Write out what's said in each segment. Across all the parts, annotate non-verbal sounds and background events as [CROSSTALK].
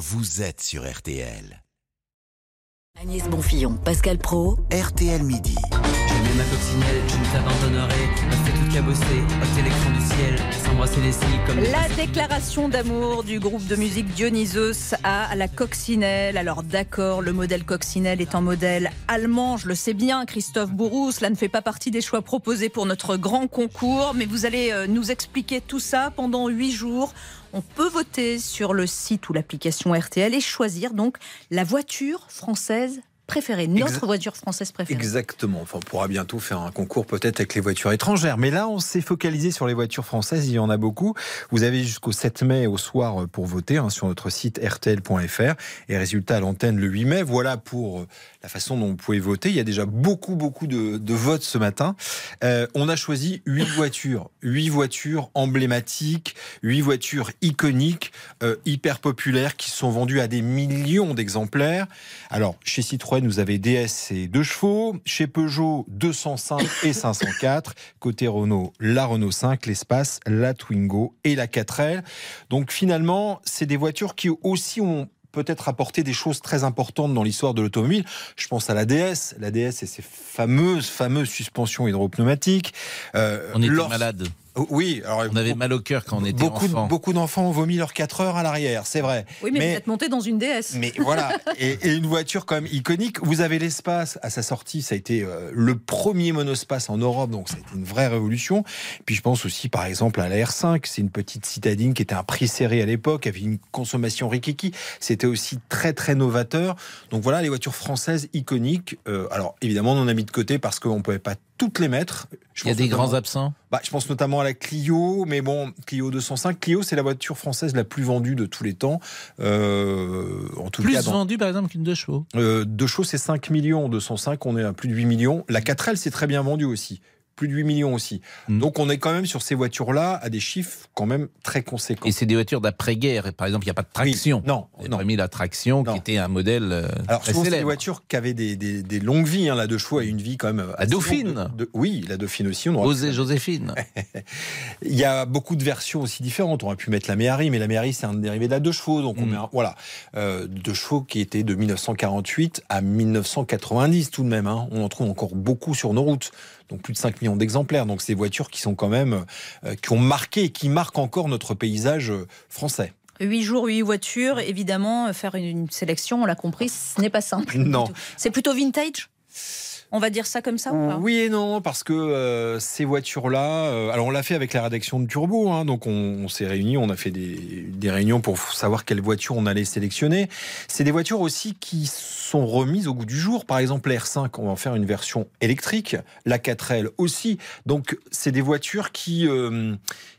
vous êtes sur RTL. Agnès Bonfillon, Pascal Pro, RTL Midi. Je mets ma coccinelle, je ne t'abandonnerai. On fait tout cabosser, ôter l'écran du ciel, s'embrasser les cils comme des La déclaration d'amour du groupe de musique Dionysos à la coccinelle. Alors d'accord, le modèle coccinelle est un modèle allemand, je le sais bien, Christophe Bourou. Cela ne fait pas partie des choix proposés pour notre grand concours, mais vous allez euh, nous expliquer tout ça pendant huit jours. On peut voter sur le site ou l'application RTL et choisir donc la voiture française préférée, notre Exact- voiture française préférée. Exactement. Enfin, on pourra bientôt faire un concours peut-être avec les voitures étrangères. Mais là, on s'est focalisé sur les voitures françaises. Il y en a beaucoup. Vous avez jusqu'au 7 mai au soir pour voter hein, sur notre site rtl.fr. Et résultat à l'antenne le 8 mai. Voilà pour euh, la façon dont vous pouvez voter. Il y a déjà beaucoup, beaucoup de, de votes ce matin. Euh, on a choisi huit voitures. Huit voitures emblématiques, huit voitures iconiques, euh, hyper populaires, qui sont vendues à des millions d'exemplaires. Alors, chez Citroën, vous avez DS et 2 chevaux. Chez Peugeot, 205 et 504. Côté Renault, la Renault 5, l'Espace, la Twingo et la 4L. Donc finalement, c'est des voitures qui aussi ont peut-être apporté des choses très importantes dans l'histoire de l'automobile. Je pense à la DS, la DS et ses fameuses, fameuses suspensions hydropneumatiques. Euh, On était lors- malade. Oui, alors On avait mal au cœur quand on était beaucoup, enfant. beaucoup d'enfants ont vomi leurs 4 heures à l'arrière, c'est vrai. Oui, mais, vous êtes monté dans une DS. Mais voilà, [LAUGHS] et, et une voiture quand même iconique. Vous avez l'espace à sa sortie, ça a été euh, le premier monospace en Europe, donc ça a été une vraie révolution. Puis je pense aussi par exemple à la R5, c'est une petite citadine qui était un prix serré à l'époque, avait une consommation rikiki. C'était aussi très très novateur. Donc voilà les voitures françaises iconiques. Euh, alors évidemment on en a mis de côté parce qu'on ne pouvait pas toutes les mettre. Je Il y a des grands absents? bah, je pense notamment à la Clio, mais bon, Clio 205. Clio, c'est la voiture française la plus vendue de tous les temps. Euh, en tout Plus cas, dans, vendu par exemple qu'une deux chevaux. euh, deux chevaux, c'est 5 millions. 205, on est à plus de 8 millions. La 4L, c'est très bien vendu aussi. Plus de 8 millions aussi. Mm. Donc, on est quand même sur ces voitures-là à des chiffres quand même très conséquents. Et c'est des voitures d'après-guerre. Par exemple, il n'y a pas de traction. Oui, non, y a mis la traction Non. qui était un modèle euh, Alors, très souvent, c'est des voitures qui avaient des, des- des longues vies. Hein. La deux chevaux a une vie quand même. La Dauphine. longue de- de- oui, la Dauphine aussi. On Osée Joséphine. [LAUGHS] Il y a beaucoup de versions aussi différentes. On aurait pu mettre la Méhari, mais la Méhari, c'est un dérivé de la deux chevaux. Donc, on Mm. met un- voilà. Euh, deux chevaux qui étaient de 1948 à 1990 tout de même. hein. On en trouve encore beaucoup sur nos routes. Donc, plus de 5 millions d'exemplaires. Donc, des voitures qui sont quand même, euh, qui ont marqué et qui marquent encore notre paysage euh, français. 8 jours, 8 voitures. Évidemment, faire une, sélection, on l'a compris, ce n'est pas simple. Non. C'est plutôt vintage? On va dire ça comme ça ou pas? Oui et non, parce que euh, ces voitures-là, euh, alors on l'a fait avec la rédaction de Turbo, hein, donc on, on s'est réunis, on a fait des, des réunions pour savoir quelle voiture on allait sélectionner. C'est des voitures aussi qui sont remises au goût du jour. Par exemple, la R5, on va en faire une version électrique, la 4L aussi. Donc c'est des voitures qui euh,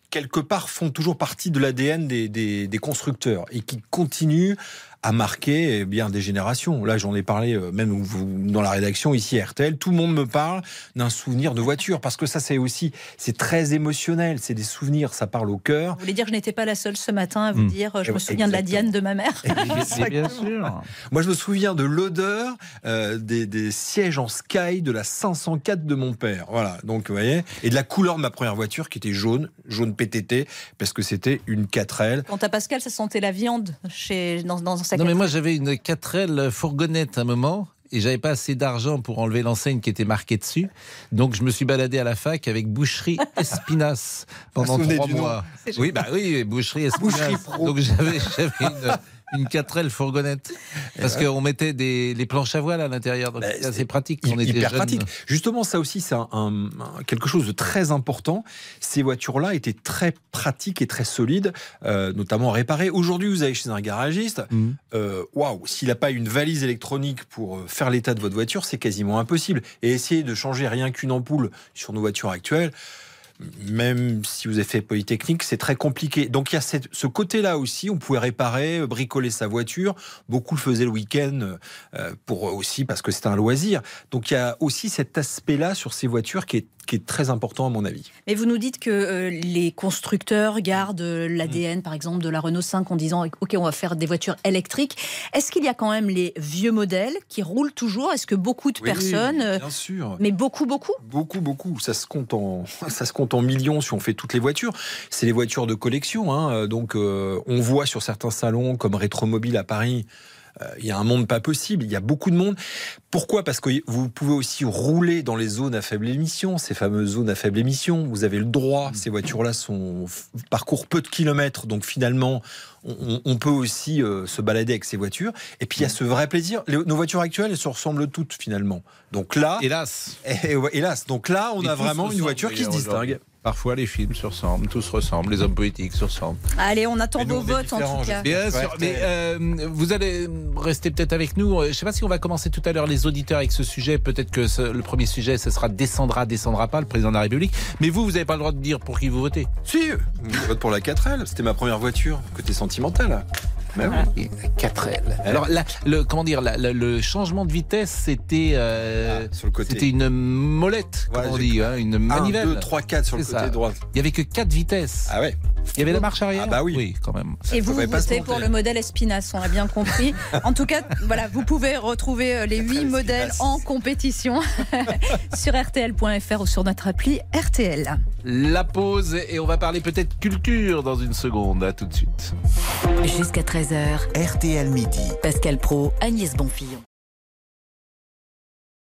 quelque part font toujours partie de l'ADN des, des- des constructeurs et qui continuent à marquer eh bien des générations. Là, j'en ai parlé euh, même dans la rédaction ici à RTL. Tout le monde me parle d'un souvenir de voiture parce que ça, c'est aussi c'est très émotionnel. C'est des souvenirs, ça parle au cœur. Vous voulez dire que je n'étais pas la seule ce matin à vous Hmm. dire euh, je Eh me souviens de la. Diane de ma mère [LAUGHS] Mais bien sûr. Moi, je me souviens de l'odeur euh, des, des sièges en Sky de la 504 de mon père. Voilà. Donc, vous voyez, et de la couleur de ma première voiture qui était jaune, jaune PTT, parce que c'était une 4L. Quant à Pascal, ça sentait la viande chez, dans, dans sa Non, mais moi j'avais une 4L fourgonnette à un moment. Et j'avais pas assez d'argent pour enlever l'enseigne qui était marquée dessus. Donc je me suis baladé à la fac avec Boucherie Espinasse [LAUGHS] pendant trois mois. Oui, bah oui, Boucherie Espinasse. Boucherie Pro. Donc j'avais une, une 4L fourgonnette. Parce qu'on mettait des, les planches à voile à l'intérieur. Donc Bah, c'est assez pratique quand on était hyper jeune. pratique. Justement, ça aussi, c'est un, un- un- quelque chose de très important. Ces voitures-là étaient très pratiques et très solides, euh, notamment à réparer. Aujourd'hui, vous allez chez un garagiste. Mhm. euh, Waouh, s'il n'a pas une valise électronique pour euh, faire l'état de votre voiture, c'est quasiment impossible. Et essayer de changer rien qu'une ampoule sur nos voitures actuelles. Même si vous avez fait Polytechnique, c'est très compliqué. Donc il y a cette- ce côté-là aussi, on pouvait réparer, bricoler sa voiture. Beaucoup le faisaient le week-end euh, pour aussi parce que c'était un loisir. Donc il y a aussi cet aspect-là sur ces voitures qui est, qui est très important à mon avis. Mais vous nous dites que euh, les constructeurs gardent euh, l'ADN, par exemple, de la Renault 5 en disant OK, on va faire des voitures électriques. Est-ce qu'il y a quand même les vieux modèles qui roulent toujours? Est-ce que beaucoup de personnes, bien sûr. mais beaucoup, beaucoup? Beaucoup, beaucoup. Ça se compte en, [LAUGHS] ça se compte en millions si on fait toutes les voitures. C'est les voitures de collection. Hein. Donc, euh, on voit sur certains salons comme Rétromobile à Paris. Euh, Il y a un monde pas possible, il y a beaucoup de monde. Pourquoi? Parce que vous pouvez aussi rouler dans les zones à faible émission, ces fameuses zones à faible émission. Vous avez le droit, ces voitures-là sont parcourent peu de kilomètres, donc finalement, on, on peut aussi euh, se balader avec ces voitures. Et puis il y a ce vrai plaisir. Les- nos voitures actuelles, elles se ressemblent toutes finalement. Donc là, Hélas. et ouais, hélas, donc là, on Et a vraiment une voiture qui se distingue. Parfois, les films se ressemblent, tous se ressemblent, les hommes politiques se ressemblent. Allez, on attend vos votes en tout cas. Bien Ouais, sûr, mais euh, vous allez rester peut-être avec nous. Je ne sais pas si on va commencer tout à l'heure les auditeurs avec ce sujet. Peut-être que ce- le premier sujet, ce sera descendra, descendra pas, le président de la République. Mais vous, vous n'avez pas le droit de dire pour qui vous votez. Si, je vote pour la 4L. C'était ma première voiture, côté sentimental. Oui. Et la 4L. Alors, la- le, comment dire, la- la- le changement de vitesse, c'était euh, Ah, une molette, comme Ouais, on j'ai- dit, hein, une 1, manivelle. 2, 3, 4 sur le côté ça. droit. Il y avait que quatre vitesses. Ah ouais. Il y avait la marche arrière. Ah bah oui. Oui, quand même. Et vous se votez pour le modèle Espinas, on a bien compris. [LAUGHS] En tout cas, voilà, vous pouvez retrouver euh, les huit modèles en compétition [LAUGHS] sur rtl.fr ou sur notre appli RTL. La pause et on va parler peut-être culture dans une seconde. À tout de suite. Jusqu'à 13h, RTL Midi. Pascal Pro, Agnès Bonfillon.